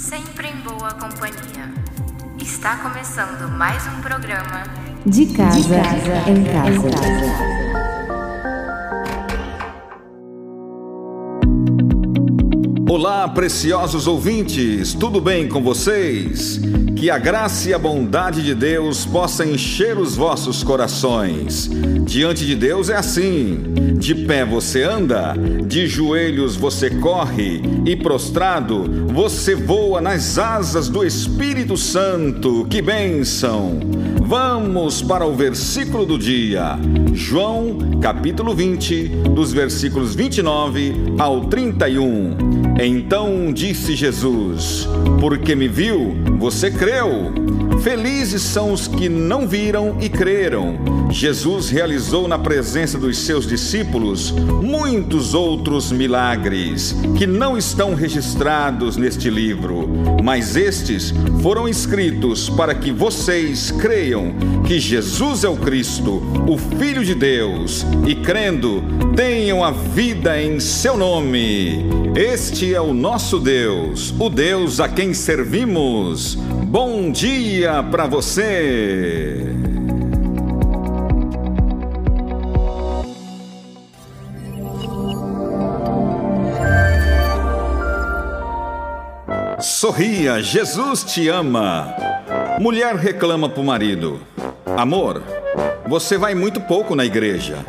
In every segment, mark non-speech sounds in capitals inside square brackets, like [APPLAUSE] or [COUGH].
Sempre em boa companhia. Está começando mais um programa De casa, em casa. Olá, preciosos ouvintes, tudo bem com vocês? Que a graça e a bondade de Deus possa encher os vossos corações. Diante de Deus é assim: de pé você anda, de joelhos você corre, e prostrado você voa nas asas do Espírito Santo. Que bênção! Vamos para o versículo do dia, João, capítulo 20, dos versículos 29 ao 31. Então disse Jesus: Porque me viu, você creu. Felizes são os que não viram e creram. Jesus realizou na presença dos seus discípulos muitos outros milagres que não estão registrados neste livro, mas estes foram escritos para que vocês creiam que Jesus é o Cristo, o Filho de Deus, e crendo, tenham a vida em seu nome. Este é o nosso Deus, o Deus a quem servimos. Bom dia para você! Sorria, Jesus te ama. Mulher reclama pro marido: Amor, você vai muito pouco na igreja.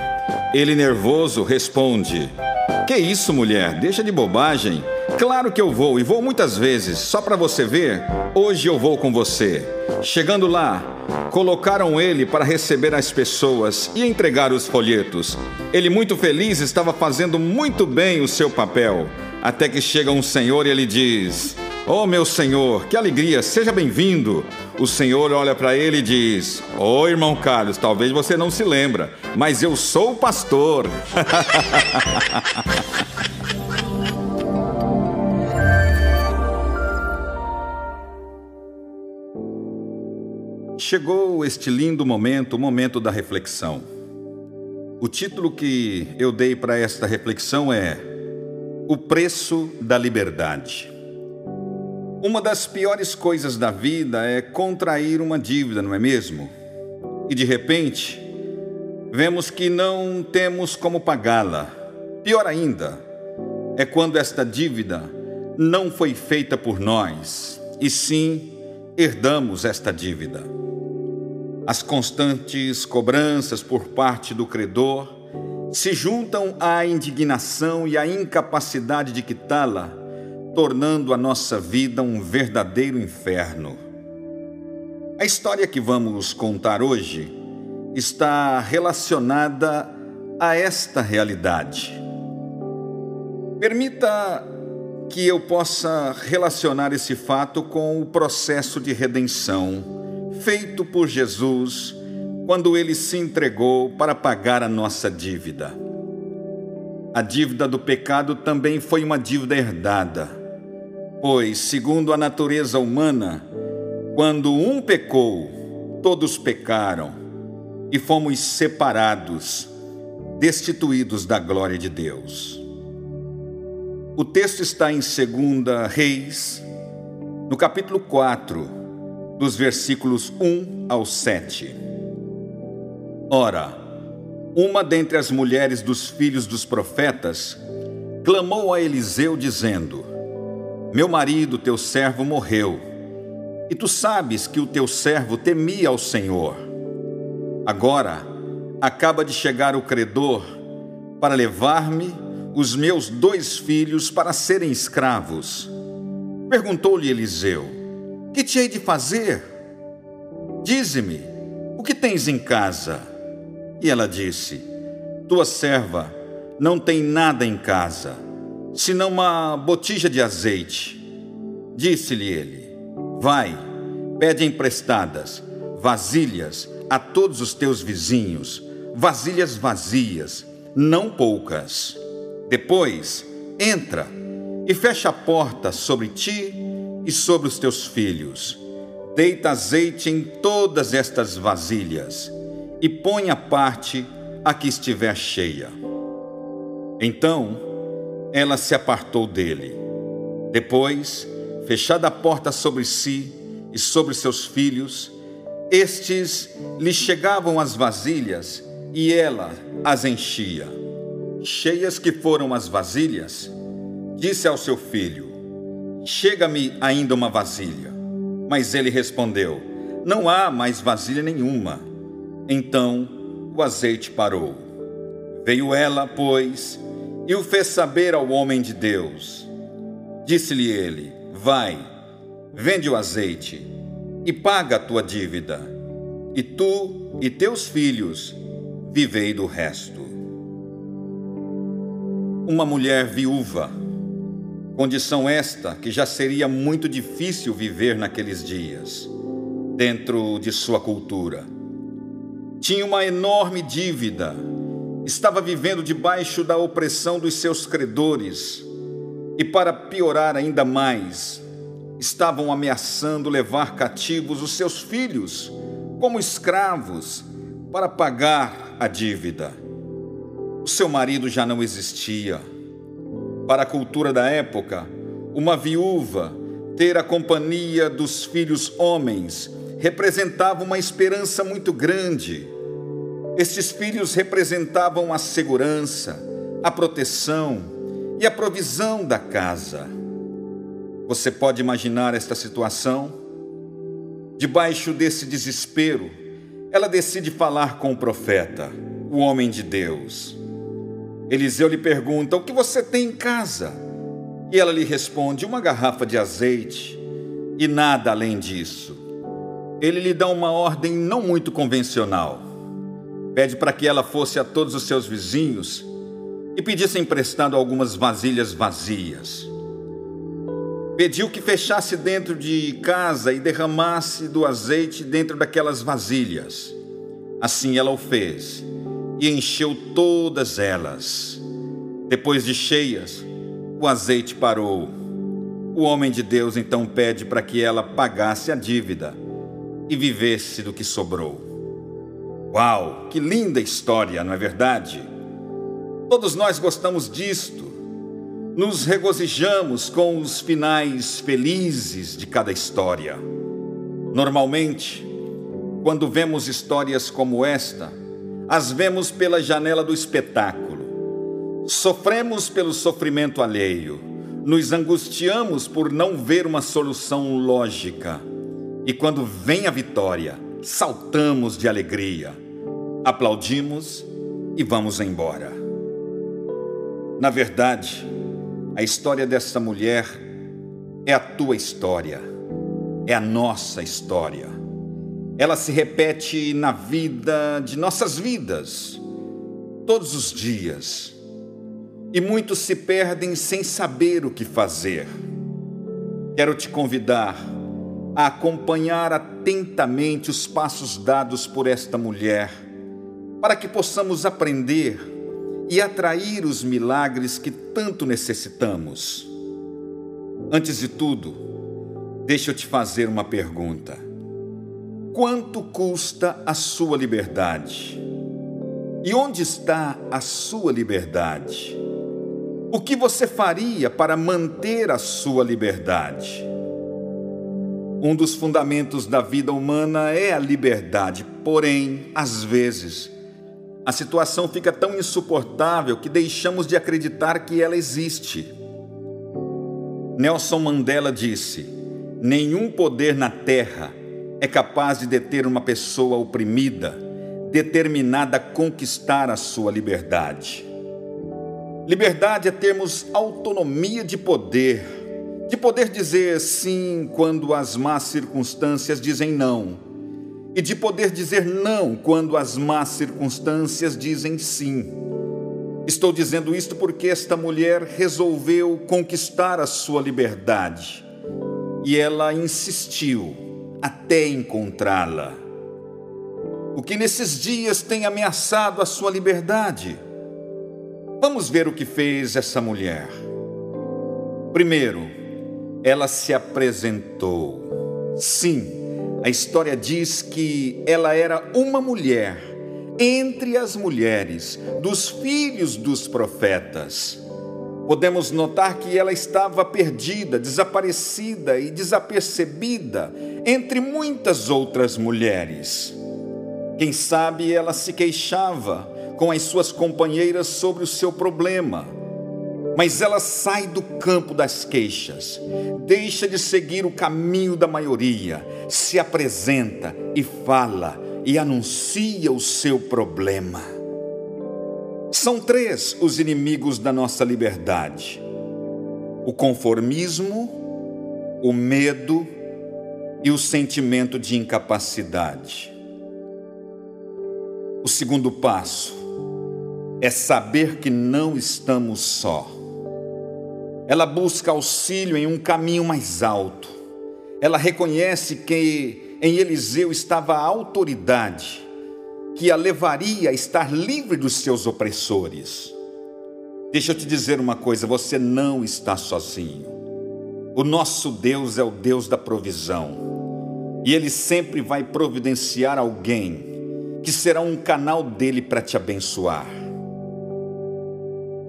Ele, nervoso, responde: Que isso, mulher? Deixa de bobagem. Claro que eu vou e vou muitas vezes, só para você ver. Hoje eu vou com você. Chegando lá, colocaram ele para receber as pessoas e entregar os folhetos. Ele, muito feliz, estava fazendo muito bem o seu papel. Até que chega um senhor e ele diz: Oh, meu senhor, que alegria, seja bem-vindo. O senhor olha para ele e diz: oh, irmão Carlos, talvez você não se lembra, mas eu sou o pastor. [LAUGHS] Chegou este lindo momento, o momento da reflexão. O título que eu dei para esta reflexão é O Preço da Liberdade. Uma das piores coisas da vida é contrair uma dívida, não é mesmo? E de repente, vemos que não temos como pagá-la. Pior ainda, é quando esta dívida não foi feita por nós, e sim herdamos esta dívida. As constantes cobranças por parte do credor se juntam à indignação e à incapacidade de quitá-la, tornando a nossa vida um verdadeiro inferno. A história que vamos contar hoje está relacionada a esta realidade. Permita que eu possa relacionar esse fato com o processo de redenção feito por Jesus quando ele se entregou para pagar a nossa dívida. A dívida do pecado também foi uma dívida herdada, pois, segundo a natureza humana, quando um pecou, todos pecaram e fomos separados, destituídos da glória de Deus. O texto está em 2 Reis, no capítulo 4, dos versículos 1 ao 7. Ora, uma dentre as mulheres dos filhos dos profetas clamou a Eliseu, dizendo: Meu marido, teu servo, morreu, e tu sabes que o teu servo temia ao Senhor. Agora acaba de chegar o credor para levar-me os meus dois filhos para serem escravos. Perguntou-lhe Eliseu: que te hei de fazer? Dize-me, o que tens em casa? E ela disse: Tua serva não tem nada em casa, senão uma botija de azeite. Disse-lhe ele: Vai, pede emprestadas vasilhas a todos os teus vizinhos, vasilhas vazias, não poucas. Depois, entra e fecha a porta sobre ti e sobre os teus filhos. Deita azeite em todas estas vasilhas e põe a parte a que estiver cheia. Então ela se apartou dele. Depois fechada a porta sobre si e sobre seus filhos, estes lhe chegavam as vasilhas e ela as enchia. Cheias que foram as vasilhas, disse ao seu filho: Chega-me ainda uma vasilha. Mas ele respondeu: Não há mais vasilha nenhuma. Então o azeite parou. Veio ela, pois, e o fez saber ao homem de Deus. Disse-lhe ele: Vai, vende o azeite e paga a tua dívida, e tu e teus filhos vivei do resto. Uma mulher viúva, condição esta que já seria muito difícil viver naqueles dias, dentro de sua cultura. Tinha uma enorme dívida, estava vivendo debaixo da opressão dos seus credores, e para piorar ainda mais, estavam ameaçando levar cativos os seus filhos como escravos para pagar a dívida. O seu marido já não existia. Para a cultura da época, uma viúva ter a companhia dos filhos homens representava uma esperança muito grande. Estes filhos representavam a segurança, a proteção e a provisão da casa. Você pode imaginar esta situação? Debaixo desse desespero, ela decide falar com o profeta, o homem de Deus. Eliseu lhe pergunta: O que você tem em casa? E ela lhe responde: Uma garrafa de azeite e nada além disso. Ele lhe dá uma ordem não muito convencional. Pede para que ela fosse a todos os seus vizinhos e pedisse emprestado algumas vasilhas vazias. Pediu que fechasse dentro de casa e derramasse do azeite dentro daquelas vasilhas. Assim ela o fez e encheu todas elas. Depois de cheias, o azeite parou. O homem de Deus então pede para que ela pagasse a dívida e vivesse do que sobrou. Uau, que linda história, não é verdade? Todos nós gostamos disto nos regozijamos com os finais felizes de cada história. Normalmente, quando vemos histórias como esta, as vemos pela janela do espetáculo. Sofremos pelo sofrimento alheio, nos angustiamos por não ver uma solução lógica. E quando vem a vitória, saltamos de alegria, aplaudimos e vamos embora. Na verdade, a história dessa mulher é a tua história, é a nossa história. Ela se repete na vida de nossas vidas, todos os dias. E muitos se perdem sem saber o que fazer. Quero te convidar a acompanhar atentamente os passos dados por esta mulher, para que possamos aprender e atrair os milagres que tanto necessitamos. Antes de tudo, deixa eu te fazer uma pergunta: quanto custa a sua liberdade? E onde está a sua liberdade? O que você faria para manter a sua liberdade? Um dos fundamentos da vida humana é a liberdade, porém, às vezes, a situação fica tão insuportável que deixamos de acreditar que ela existe. Nelson Mandela disse: Nenhum poder na terra é capaz de deter uma pessoa oprimida, determinada a conquistar a sua liberdade. Liberdade é termos autonomia de poder, de poder dizer sim quando as más circunstâncias dizem não e de poder dizer não quando as más circunstâncias dizem sim. Estou dizendo isto porque esta mulher resolveu conquistar a sua liberdade e ela insistiu até encontrá-la. O que nesses dias tem ameaçado a sua liberdade? Vamos ver o que fez essa mulher. Primeiro, ela se apresentou. Sim, a história diz que ela era uma mulher entre as mulheres dos filhos dos profetas. podemos notar que ela estava perdida, desaparecida e desapercebida entre muitas outras mulheres. Quem sabe ela se queixava com as suas companheiras sobre o seu problema. Mas ela sai do campo das queixas, deixa de seguir o caminho da maioria, se apresenta e fala e anuncia o seu problema. São três os inimigos da nossa liberdade: o conformismo, o medo e o sentimento de incapacidade. O segundo passo é saber que não estamos só. Ela busca auxílio em um caminho mais alto. Ela reconhece que em Eliseu estava a autoridade que a levaria a estar livre dos seus opressores. Deixa eu te dizer uma coisa: você não está sozinho. O nosso Deus é o Deus da provisão, e Ele sempre vai providenciar alguém que será um canal dele para te abençoar.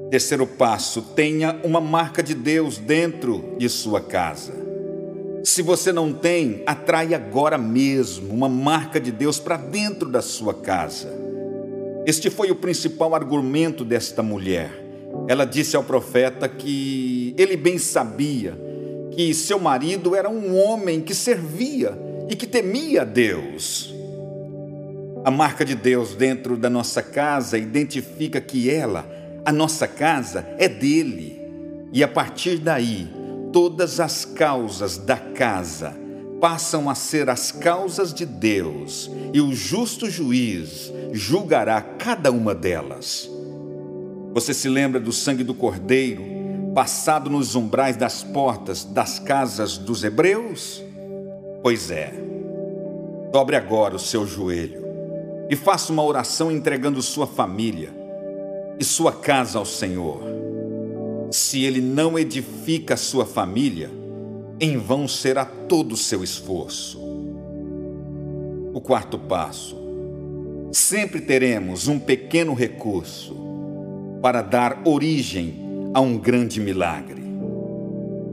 Terceiro passo: tenha uma marca de Deus dentro de sua casa. Se você não tem, atrai agora mesmo uma marca de Deus para dentro da sua casa. Este foi o principal argumento desta mulher. Ela disse ao profeta que ele bem sabia que seu marido era um homem que servia e que temia Deus. A marca de Deus dentro da nossa casa identifica que ela a nossa casa é dele. E a partir daí, todas as causas da casa passam a ser as causas de Deus, e o justo juiz julgará cada uma delas. Você se lembra do sangue do Cordeiro passado nos umbrais das portas das casas dos hebreus? Pois é. Dobre agora o seu joelho e faça uma oração entregando sua família e sua casa ao Senhor. Se ele não edifica a sua família, em vão será todo o seu esforço. O quarto passo: sempre teremos um pequeno recurso para dar origem a um grande milagre.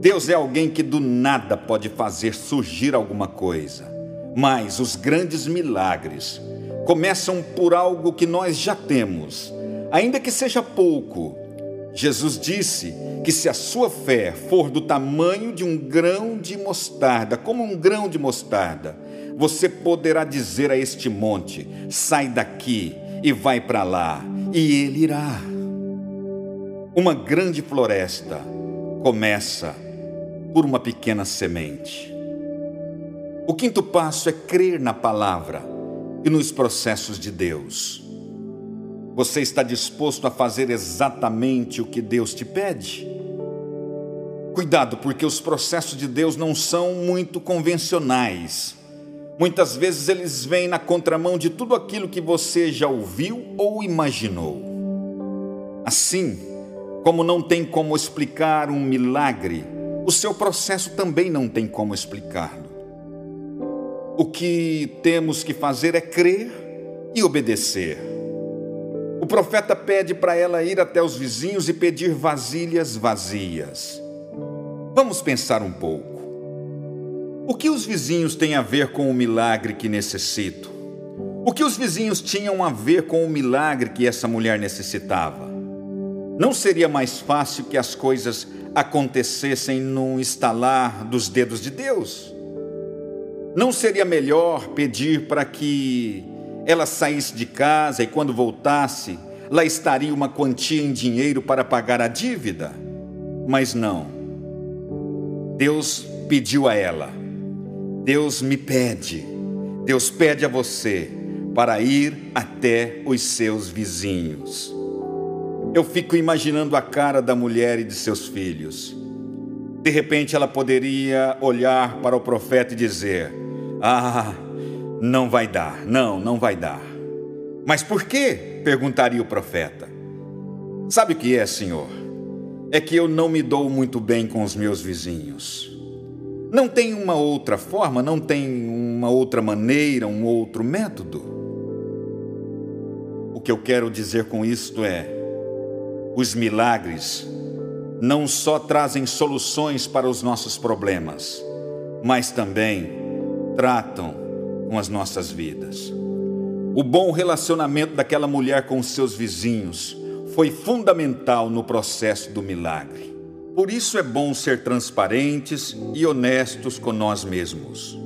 Deus é alguém que do nada pode fazer surgir alguma coisa, mas os grandes milagres começam por algo que nós já temos ainda que seja pouco. Jesus disse que se a sua fé for do tamanho de um grão de mostarda, como um grão de mostarda, você poderá dizer a este monte: sai daqui e vai para lá, e ele irá. Uma grande floresta começa por uma pequena semente. O quinto passo é crer na palavra e nos processos de Deus. Você está disposto a fazer exatamente o que Deus te pede? Cuidado, porque os processos de Deus não são muito convencionais. Muitas vezes eles vêm na contramão de tudo aquilo que você já ouviu ou imaginou. Assim, como não tem como explicar um milagre, o seu processo também não tem como explicá-lo. O que temos que fazer é crer e obedecer. O profeta pede para ela ir até os vizinhos e pedir vasilhas vazias. Vamos pensar um pouco. O que os vizinhos têm a ver com o milagre que necessito? O que os vizinhos tinham a ver com o milagre que essa mulher necessitava? Não seria mais fácil que as coisas acontecessem num estalar dos dedos de Deus? Não seria melhor pedir para que ela saísse de casa e quando voltasse, lá estaria uma quantia em dinheiro para pagar a dívida. Mas não. Deus pediu a ela. Deus me pede. Deus pede a você para ir até os seus vizinhos. Eu fico imaginando a cara da mulher e de seus filhos. De repente ela poderia olhar para o profeta e dizer: Ah, não vai dar, não, não vai dar. Mas por quê? perguntaria o profeta. Sabe o que é, senhor? É que eu não me dou muito bem com os meus vizinhos. Não tem uma outra forma, não tem uma outra maneira, um outro método. O que eu quero dizer com isto é: os milagres não só trazem soluções para os nossos problemas, mas também tratam com as nossas vidas. O bom relacionamento daquela mulher com os seus vizinhos foi fundamental no processo do milagre. Por isso é bom ser transparentes e honestos com nós mesmos,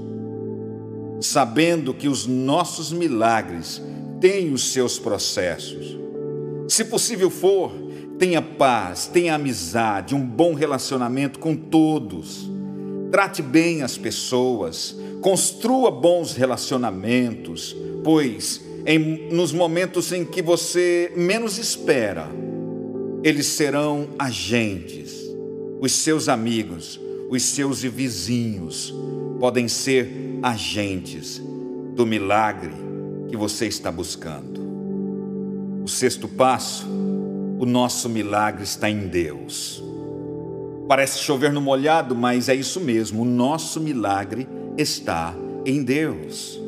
sabendo que os nossos milagres têm os seus processos. Se possível for, tenha paz, tenha amizade, um bom relacionamento com todos. Trate bem as pessoas, construa bons relacionamentos, pois em, nos momentos em que você menos espera, eles serão agentes, os seus amigos, os seus vizinhos podem ser agentes do milagre que você está buscando. O sexto passo, o nosso milagre está em Deus. Parece chover no molhado, mas é isso mesmo, o nosso milagre está em Deus.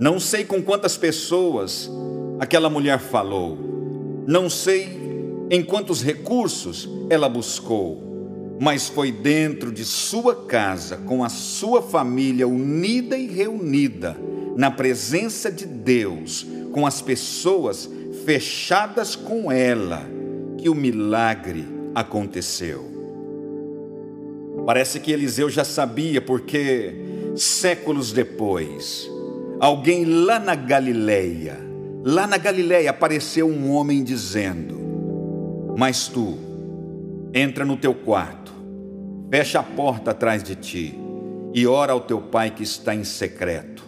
Não sei com quantas pessoas aquela mulher falou, não sei em quantos recursos ela buscou, mas foi dentro de sua casa, com a sua família unida e reunida, na presença de Deus, com as pessoas fechadas com ela, que o milagre aconteceu. Parece que Eliseu já sabia, porque séculos depois, alguém lá na Galileia, lá na Galileia apareceu um homem dizendo: Mas tu, entra no teu quarto, fecha a porta atrás de ti e ora ao teu pai que está em secreto.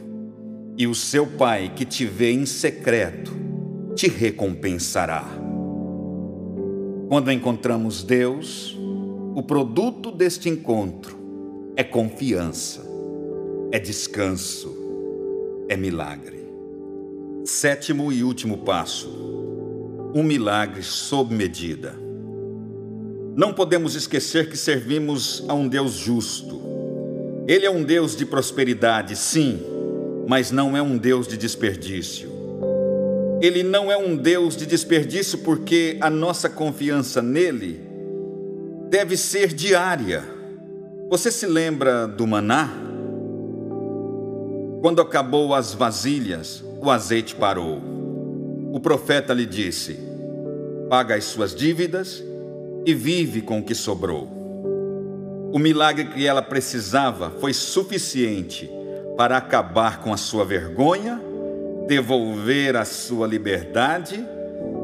E o seu pai que te vê em secreto te recompensará. Quando encontramos Deus, o produto deste encontro é confiança, é descanso é milagre. Sétimo e último passo: um milagre sob medida. Não podemos esquecer que servimos a um Deus justo. Ele é um Deus de prosperidade, sim, mas não é um Deus de desperdício. Ele não é um Deus de desperdício porque a nossa confiança nele deve ser diária. Você se lembra do maná? Quando acabou as vasilhas, o azeite parou. O profeta lhe disse: Paga as suas dívidas e vive com o que sobrou. O milagre que ela precisava foi suficiente para acabar com a sua vergonha, devolver a sua liberdade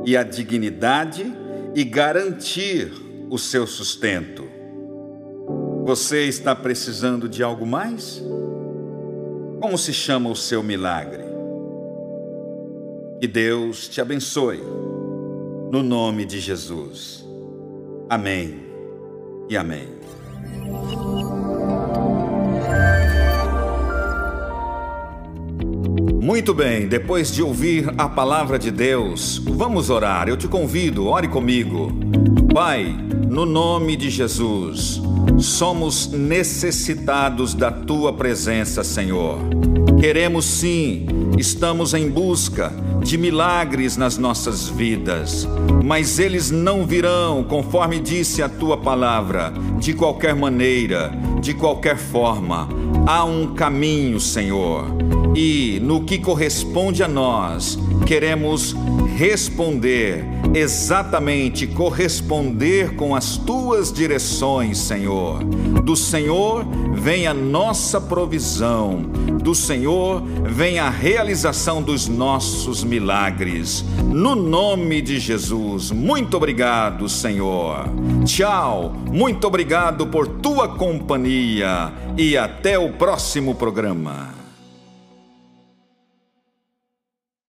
e a dignidade e garantir o seu sustento. Você está precisando de algo mais? Como se chama o seu milagre? Que Deus te abençoe, no nome de Jesus. Amém e amém. Muito bem, depois de ouvir a palavra de Deus, vamos orar. Eu te convido, ore comigo. Pai, no nome de Jesus, somos necessitados da tua presença, Senhor. Queremos sim, estamos em busca de milagres nas nossas vidas, mas eles não virão, conforme disse a tua palavra, de qualquer maneira, de qualquer forma. Há um caminho, Senhor, e no que corresponde a nós, queremos responder exatamente, corresponder com as tuas direções, Senhor. Do Senhor vem a nossa provisão, do Senhor vem a realização dos nossos milagres. No nome de Jesus, muito obrigado, Senhor. Tchau, muito obrigado por tua companhia e até o próximo programa.